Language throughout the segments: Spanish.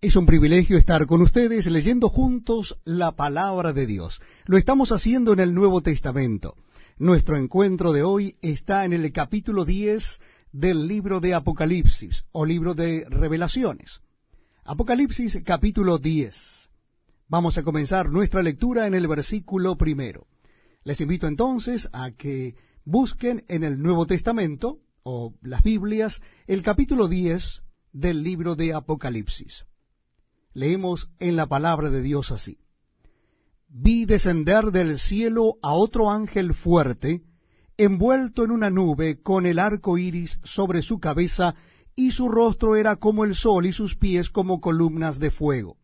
Es un privilegio estar con ustedes leyendo juntos la palabra de Dios. Lo estamos haciendo en el Nuevo Testamento. Nuestro encuentro de hoy está en el capítulo 10 del libro de Apocalipsis o libro de revelaciones. Apocalipsis capítulo 10. Vamos a comenzar nuestra lectura en el versículo primero. Les invito entonces a que busquen en el Nuevo Testamento o las Biblias el capítulo 10 del libro de Apocalipsis leemos en la palabra de Dios así. Vi descender del cielo a otro ángel fuerte, envuelto en una nube, con el arco iris sobre su cabeza, y su rostro era como el sol y sus pies como columnas de fuego.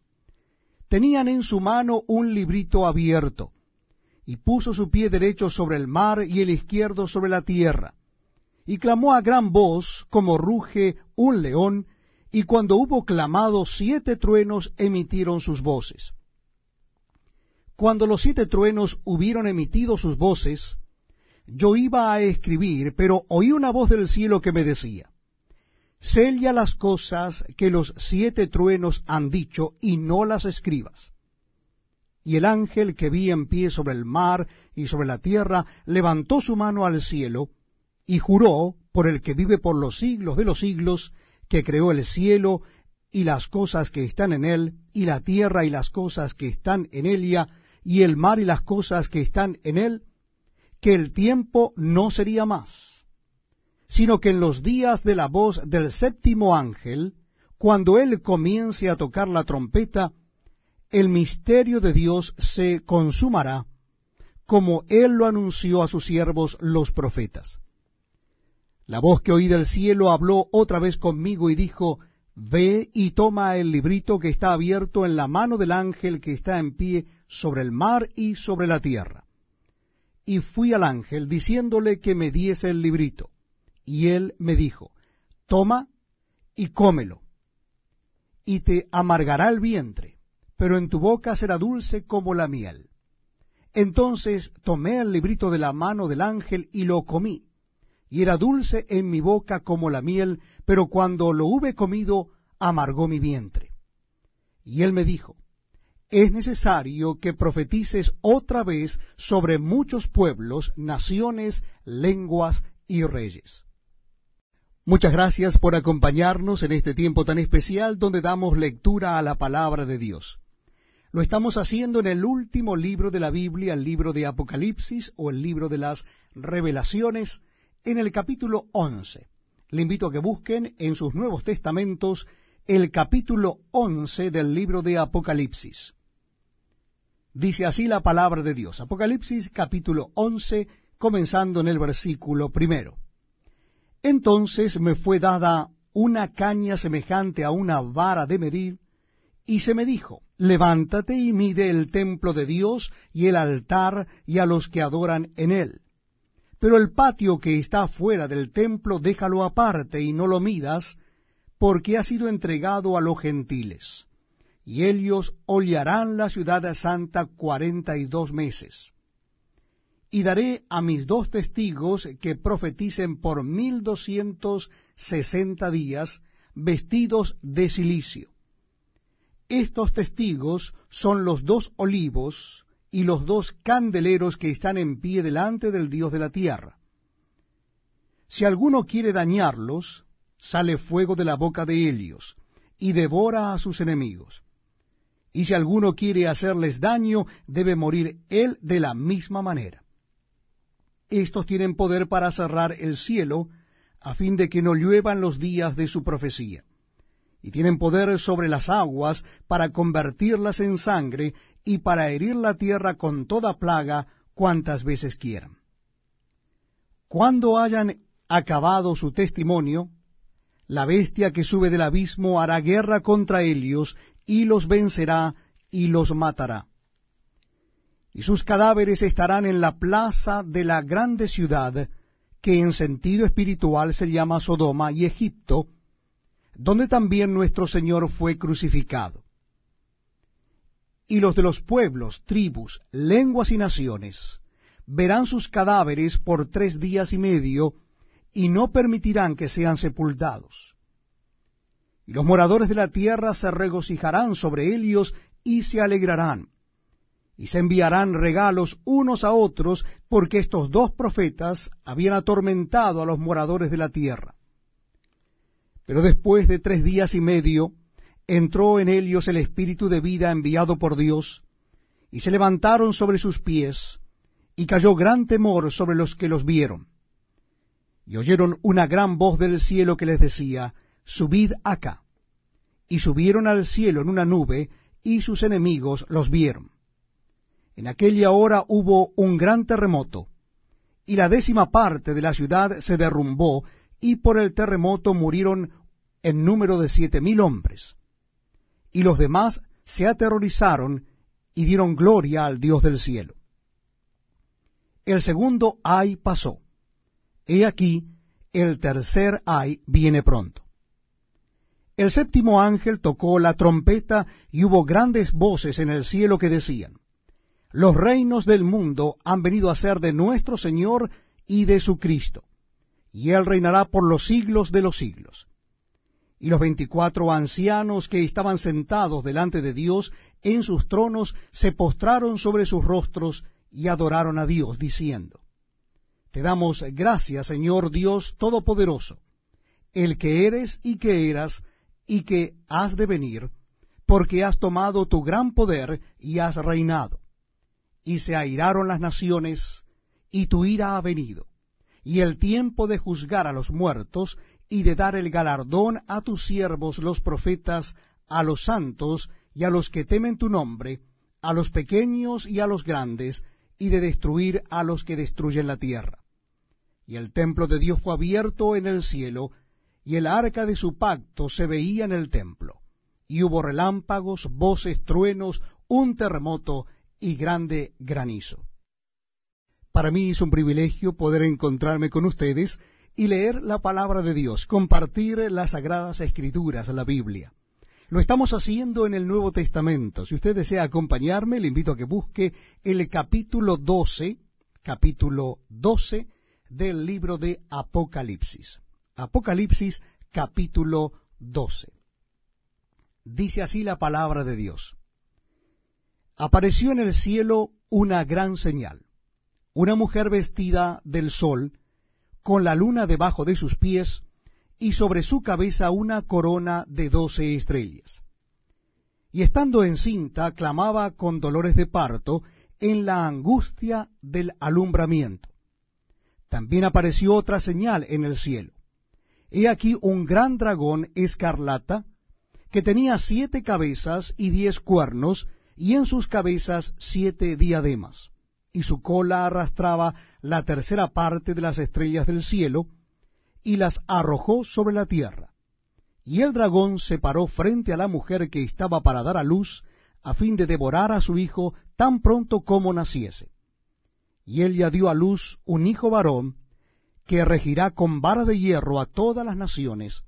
Tenían en su mano un librito abierto, y puso su pie derecho sobre el mar y el izquierdo sobre la tierra, y clamó a gran voz, como ruge un león, y cuando hubo clamado, siete truenos emitieron sus voces. Cuando los siete truenos hubieron emitido sus voces, yo iba a escribir, pero oí una voz del cielo que me decía, Sella las cosas que los siete truenos han dicho y no las escribas. Y el ángel que vi en pie sobre el mar y sobre la tierra levantó su mano al cielo y juró por el que vive por los siglos de los siglos, que creó el cielo y las cosas que están en él, y la tierra y las cosas que están en ella, y el mar y las cosas que están en él, que el tiempo no sería más, sino que en los días de la voz del séptimo ángel, cuando él comience a tocar la trompeta, el misterio de Dios se consumará, como él lo anunció a sus siervos los profetas. La voz que oí del cielo habló otra vez conmigo y dijo, Ve y toma el librito que está abierto en la mano del ángel que está en pie sobre el mar y sobre la tierra. Y fui al ángel diciéndole que me diese el librito. Y él me dijo, Toma y cómelo, y te amargará el vientre, pero en tu boca será dulce como la miel. Entonces tomé el librito de la mano del ángel y lo comí y era dulce en mi boca como la miel, pero cuando lo hube comido, amargó mi vientre. Y él me dijo, es necesario que profetices otra vez sobre muchos pueblos, naciones, lenguas y reyes. Muchas gracias por acompañarnos en este tiempo tan especial donde damos lectura a la palabra de Dios. Lo estamos haciendo en el último libro de la Biblia, el libro de Apocalipsis o el libro de las revelaciones, en el capítulo 11. Le invito a que busquen en sus Nuevos Testamentos el capítulo 11 del libro de Apocalipsis. Dice así la palabra de Dios. Apocalipsis capítulo 11, comenzando en el versículo primero. Entonces me fue dada una caña semejante a una vara de medir, y se me dijo, levántate y mide el templo de Dios y el altar y a los que adoran en él pero el patio que está fuera del templo déjalo aparte y no lo midas, porque ha sido entregado a los gentiles. Y ellos hollarán la ciudad santa cuarenta y dos meses. Y daré a mis dos testigos que profeticen por mil doscientos sesenta días, vestidos de silicio. Estos testigos son los dos olivos y los dos candeleros que están en pie delante del Dios de la tierra. Si alguno quiere dañarlos, sale fuego de la boca de ellos, y devora a sus enemigos. Y si alguno quiere hacerles daño, debe morir él de la misma manera. Estos tienen poder para cerrar el cielo, a fin de que no lluevan los días de su profecía. Y tienen poder sobre las aguas para convertirlas en sangre, y para herir la tierra con toda plaga cuantas veces quieran. Cuando hayan acabado su testimonio, la bestia que sube del abismo hará guerra contra ellos y los vencerá y los matará. Y sus cadáveres estarán en la plaza de la grande ciudad, que en sentido espiritual se llama Sodoma y Egipto, donde también nuestro Señor fue crucificado y los de los pueblos, tribus, lenguas y naciones verán sus cadáveres por tres días y medio, y no permitirán que sean sepultados. y los moradores de la tierra se regocijarán sobre ellos y se alegrarán, y se enviarán regalos unos a otros, porque estos dos profetas habían atormentado a los moradores de la tierra. Pero después de tres días y medio, entró en ellos el espíritu de vida enviado por Dios, y se levantaron sobre sus pies, y cayó gran temor sobre los que los vieron. Y oyeron una gran voz del cielo que les decía, Subid acá. Y subieron al cielo en una nube, y sus enemigos los vieron. En aquella hora hubo un gran terremoto, y la décima parte de la ciudad se derrumbó, y por el terremoto murieron en número de siete mil hombres. Y los demás se aterrorizaron y dieron gloria al Dios del cielo. El segundo ay pasó. He aquí, el tercer ay viene pronto. El séptimo ángel tocó la trompeta y hubo grandes voces en el cielo que decían, Los reinos del mundo han venido a ser de nuestro Señor y de su Cristo, y Él reinará por los siglos de los siglos. Y los veinticuatro ancianos que estaban sentados delante de Dios en sus tronos se postraron sobre sus rostros y adoraron a Dios, diciendo, Te damos gracias, Señor Dios Todopoderoso, el que eres y que eras, y que has de venir, porque has tomado tu gran poder y has reinado. Y se airaron las naciones, y tu ira ha venido, y el tiempo de juzgar a los muertos, y de dar el galardón a tus siervos los profetas, a los santos y a los que temen tu nombre, a los pequeños y a los grandes, y de destruir a los que destruyen la tierra. Y el templo de Dios fue abierto en el cielo, y el arca de su pacto se veía en el templo. Y hubo relámpagos, voces, truenos, un terremoto y grande granizo. Para mí es un privilegio poder encontrarme con ustedes y leer la palabra de Dios, compartir las sagradas escrituras, la Biblia. Lo estamos haciendo en el Nuevo Testamento. Si usted desea acompañarme, le invito a que busque el capítulo 12, capítulo 12 del libro de Apocalipsis. Apocalipsis capítulo 12. Dice así la palabra de Dios. Apareció en el cielo una gran señal, una mujer vestida del sol, con la luna debajo de sus pies, y sobre su cabeza una corona de doce estrellas. Y estando encinta, clamaba con dolores de parto en la angustia del alumbramiento. También apareció otra señal en el cielo He aquí un gran dragón escarlata, que tenía siete cabezas y diez cuernos, y en sus cabezas siete diademas, y su cola arrastraba la tercera parte de las estrellas del cielo, y las arrojó sobre la tierra. Y el dragón se paró frente a la mujer que estaba para dar a luz, a fin de devorar a su hijo tan pronto como naciese. Y ella dio a luz un hijo varón, que regirá con vara de hierro a todas las naciones,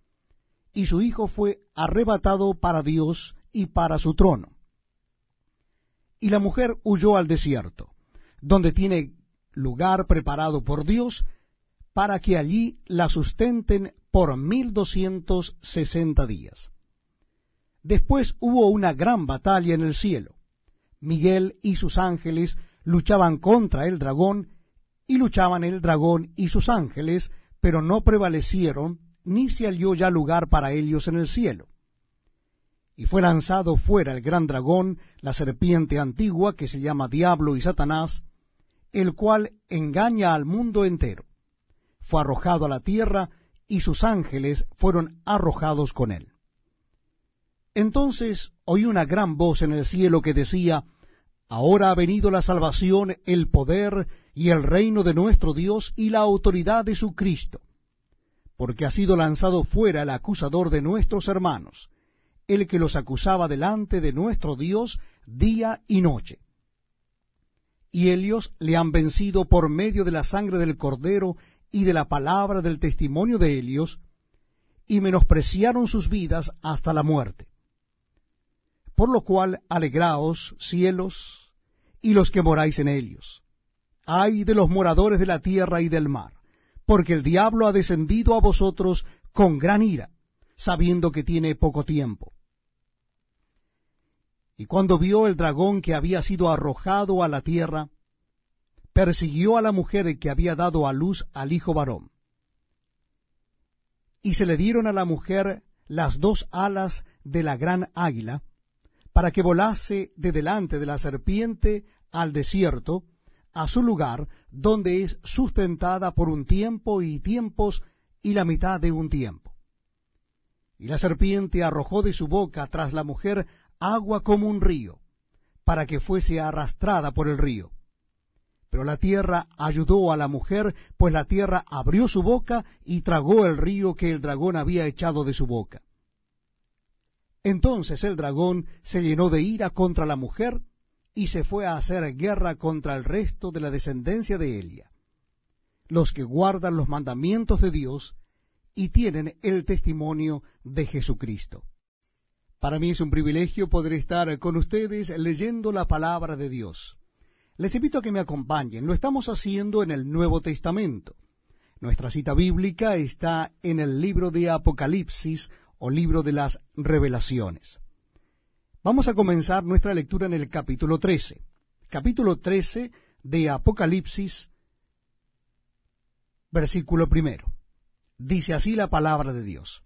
y su hijo fue arrebatado para Dios y para su trono. Y la mujer huyó al desierto, donde tiene lugar preparado por Dios, para que allí la sustenten por mil doscientos sesenta días. Después hubo una gran batalla en el cielo. Miguel y sus ángeles luchaban contra el dragón, y luchaban el dragón y sus ángeles, pero no prevalecieron, ni se halló ya lugar para ellos en el cielo. Y fue lanzado fuera el gran dragón, la serpiente antigua, que se llama Diablo y Satanás, el cual engaña al mundo entero. Fue arrojado a la tierra, y sus ángeles fueron arrojados con él. Entonces oí una gran voz en el cielo que decía, Ahora ha venido la salvación, el poder y el reino de nuestro Dios y la autoridad de su Cristo, porque ha sido lanzado fuera el acusador de nuestros hermanos, el que los acusaba delante de nuestro Dios día y noche. Y ellos le han vencido por medio de la sangre del Cordero y de la palabra del testimonio de ellos, y menospreciaron sus vidas hasta la muerte. Por lo cual, alegraos, cielos, y los que moráis en ellos. Ay de los moradores de la tierra y del mar, porque el diablo ha descendido a vosotros con gran ira, sabiendo que tiene poco tiempo. Y cuando vio el dragón que había sido arrojado a la tierra, persiguió a la mujer que había dado a luz al hijo varón. Y se le dieron a la mujer las dos alas de la gran águila, para que volase de delante de la serpiente al desierto, a su lugar, donde es sustentada por un tiempo y tiempos y la mitad de un tiempo. Y la serpiente arrojó de su boca tras la mujer agua como un río, para que fuese arrastrada por el río. Pero la tierra ayudó a la mujer, pues la tierra abrió su boca y tragó el río que el dragón había echado de su boca. Entonces el dragón se llenó de ira contra la mujer y se fue a hacer guerra contra el resto de la descendencia de Elia, los que guardan los mandamientos de Dios y tienen el testimonio de Jesucristo. Para mí es un privilegio poder estar con ustedes leyendo la palabra de Dios. Les invito a que me acompañen. Lo estamos haciendo en el Nuevo Testamento. Nuestra cita bíblica está en el libro de Apocalipsis o libro de las revelaciones. Vamos a comenzar nuestra lectura en el capítulo 13. Capítulo 13 de Apocalipsis, versículo primero. Dice así la palabra de Dios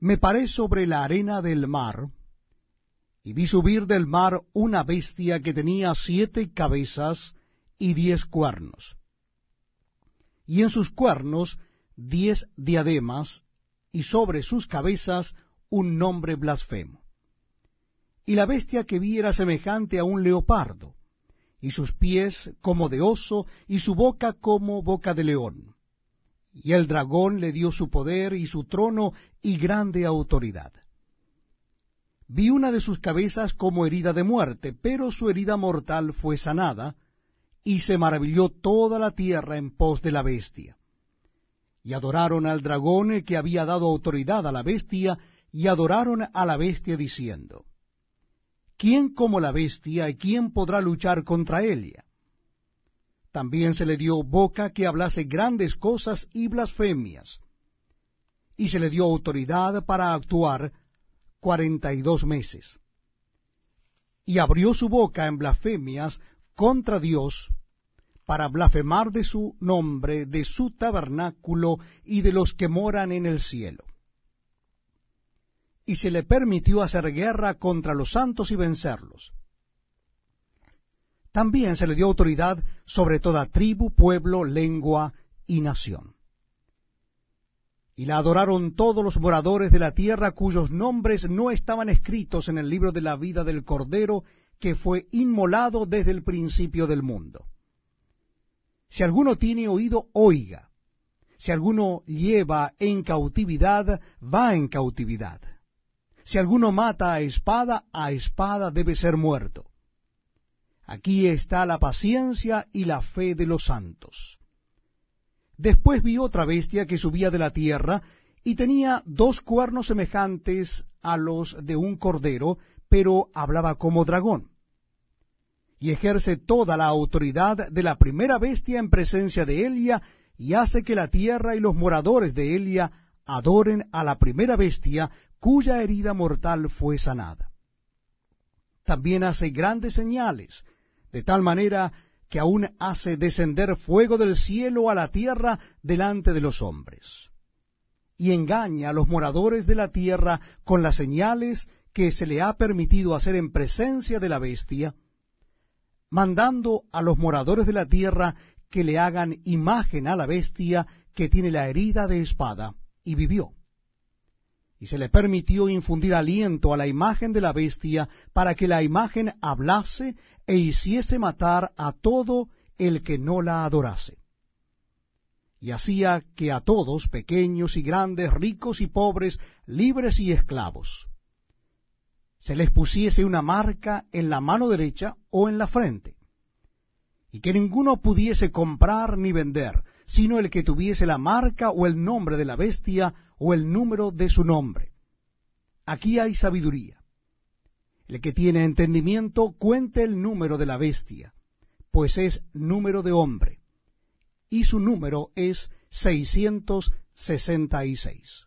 me paré sobre la arena del mar, y vi subir del mar una bestia que tenía siete cabezas y diez cuernos, y en sus cuernos diez diademas, y sobre sus cabezas un nombre blasfemo. Y la bestia que vi era semejante a un leopardo, y sus pies como de oso, y su boca como boca de león y el dragón le dio su poder y su trono y grande autoridad. Vi una de sus cabezas como herida de muerte, pero su herida mortal fue sanada, y se maravilló toda la tierra en pos de la bestia. Y adoraron al dragón que había dado autoridad a la bestia, y adoraron a la bestia diciendo, ¿Quién como la bestia y quién podrá luchar contra ella? También se le dio boca que hablase grandes cosas y blasfemias. Y se le dio autoridad para actuar cuarenta y dos meses. Y abrió su boca en blasfemias contra Dios, para blasfemar de su nombre, de su tabernáculo y de los que moran en el cielo. Y se le permitió hacer guerra contra los santos y vencerlos también se le dio autoridad sobre toda tribu, pueblo, lengua y nación. Y la adoraron todos los moradores de la tierra cuyos nombres no estaban escritos en el libro de la vida del Cordero que fue inmolado desde el principio del mundo. Si alguno tiene oído, oiga. Si alguno lleva en cautividad, va en cautividad. Si alguno mata a espada, a espada debe ser muerto. Aquí está la paciencia y la fe de los santos. Después vi otra bestia que subía de la tierra y tenía dos cuernos semejantes a los de un cordero, pero hablaba como dragón. Y ejerce toda la autoridad de la primera bestia en presencia de Elia, y hace que la tierra y los moradores de Elia adoren a la primera bestia, cuya herida mortal fue sanada. También hace grandes señales, de tal manera que aún hace descender fuego del cielo a la tierra delante de los hombres. Y engaña a los moradores de la tierra con las señales que se le ha permitido hacer en presencia de la bestia, mandando a los moradores de la tierra que le hagan imagen a la bestia que tiene la herida de espada, y vivió y se le permitió infundir aliento a la imagen de la bestia para que la imagen hablase e hiciese matar a todo el que no la adorase. Y hacía que a todos, pequeños y grandes, ricos y pobres, libres y esclavos, se les pusiese una marca en la mano derecha o en la frente, y que ninguno pudiese comprar ni vender, sino el que tuviese la marca o el nombre de la bestia o el número de su nombre. Aquí hay sabiduría. El que tiene entendimiento cuente el número de la bestia, pues es número de hombre, y su número es seiscientos sesenta y seis.